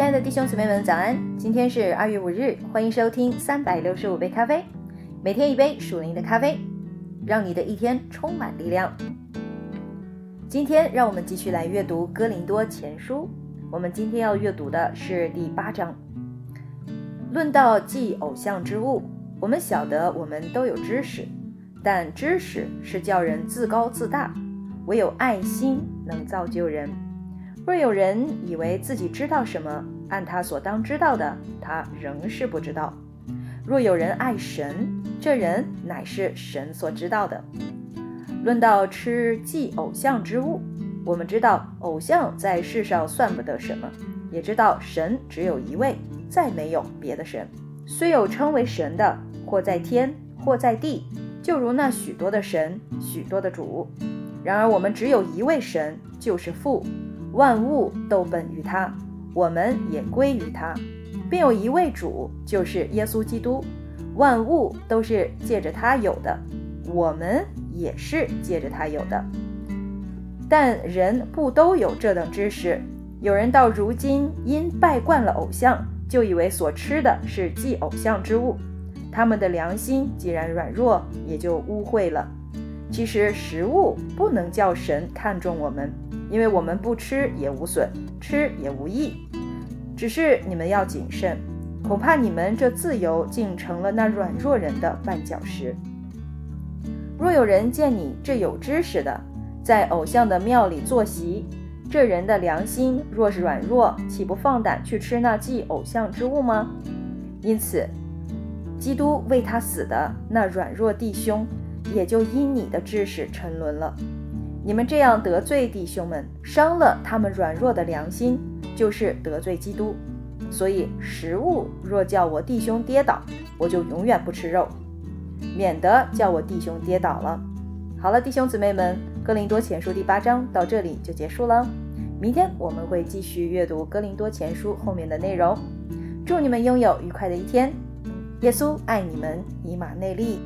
亲爱的弟兄姊妹们，早安！今天是二月五日，欢迎收听三百六十五杯咖啡，每天一杯属灵的咖啡，让你的一天充满力量。今天让我们继续来阅读《哥林多前书》，我们今天要阅读的是第八章。论到祭偶像之物，我们晓得我们都有知识，但知识是叫人自高自大，唯有爱心能造就人。若有人以为自己知道什么，按他所当知道的，他仍是不知道。若有人爱神，这人乃是神所知道的。论到吃祭偶像之物，我们知道偶像在世上算不得什么，也知道神只有一位，再没有别的神。虽有称为神的，或在天，或在地，就如那许多的神，许多的主。然而我们只有一位神，就是父。万物都本于他，我们也归于他，并有一位主，就是耶稣基督。万物都是借着他有的，我们也是借着他有的。但人不都有这等知识？有人到如今因拜惯了偶像，就以为所吃的是祭偶像之物，他们的良心既然软弱，也就污秽了。其实食物不能叫神看重我们。因为我们不吃也无损，吃也无益，只是你们要谨慎，恐怕你们这自由竟成了那软弱人的绊脚石。若有人见你这有知识的，在偶像的庙里坐席，这人的良心若是软弱，岂不放胆去吃那祭偶像之物吗？因此，基督为他死的那软弱弟兄，也就因你的知识沉沦了。你们这样得罪弟兄们，伤了他们软弱的良心，就是得罪基督。所以食物若叫我弟兄跌倒，我就永远不吃肉，免得叫我弟兄跌倒了。好了，弟兄姊妹们，《哥林多前书》第八章到这里就结束了。明天我们会继续阅读《哥林多前书》后面的内容。祝你们拥有愉快的一天。耶稣爱你们，以马内利。